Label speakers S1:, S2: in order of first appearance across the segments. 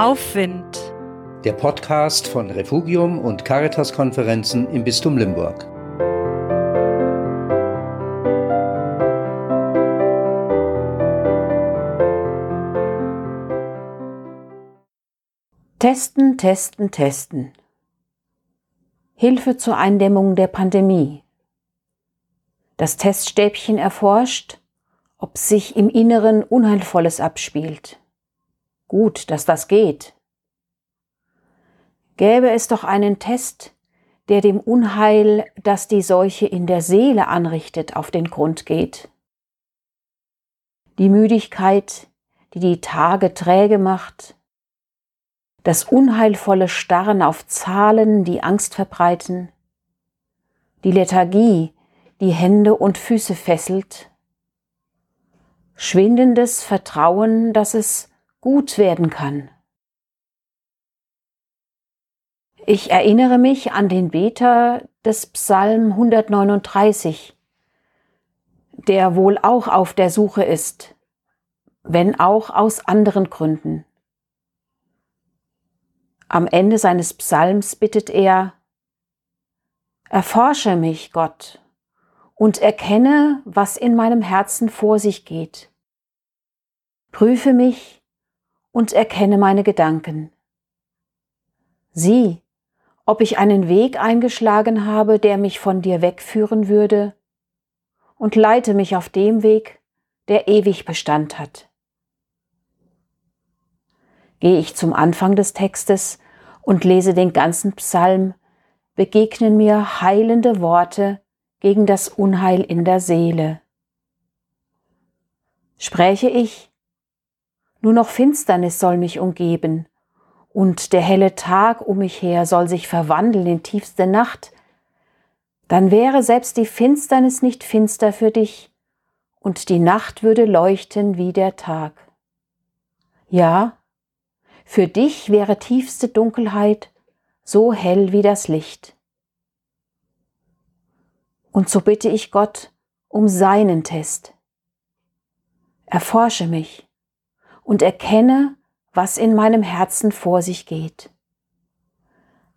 S1: Aufwind.
S2: Der Podcast von Refugium und Caritas-Konferenzen im Bistum Limburg.
S3: Testen, testen, testen. Hilfe zur Eindämmung der Pandemie. Das Teststäbchen erforscht, ob sich im Inneren Unheilvolles abspielt. Gut, dass das geht. Gäbe es doch einen Test, der dem Unheil, das die Seuche in der Seele anrichtet, auf den Grund geht. Die Müdigkeit, die die Tage träge macht, das unheilvolle Starren auf Zahlen, die Angst verbreiten, die Lethargie, die Hände und Füße fesselt, schwindendes Vertrauen, dass es gut werden kann. Ich erinnere mich an den Beter des Psalm 139, der wohl auch auf der Suche ist, wenn auch aus anderen Gründen. Am Ende seines Psalms bittet er, Erforsche mich, Gott, und erkenne, was in meinem Herzen vor sich geht. Prüfe mich und erkenne meine Gedanken. Sieh, ob ich einen Weg eingeschlagen habe, der mich von dir wegführen würde, und leite mich auf dem Weg, der ewig Bestand hat. Gehe ich zum Anfang des Textes und lese den ganzen Psalm, begegnen mir heilende Worte gegen das Unheil in der Seele. Spräche ich, nur noch Finsternis soll mich umgeben, und der helle Tag um mich her soll sich verwandeln in tiefste Nacht, dann wäre selbst die Finsternis nicht finster für dich, und die Nacht würde leuchten wie der Tag. Ja, für dich wäre tiefste Dunkelheit so hell wie das Licht. Und so bitte ich Gott um seinen Test. Erforsche mich und erkenne, was in meinem Herzen vor sich geht.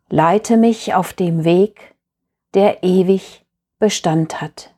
S3: Leite mich auf dem Weg, der ewig Bestand hat.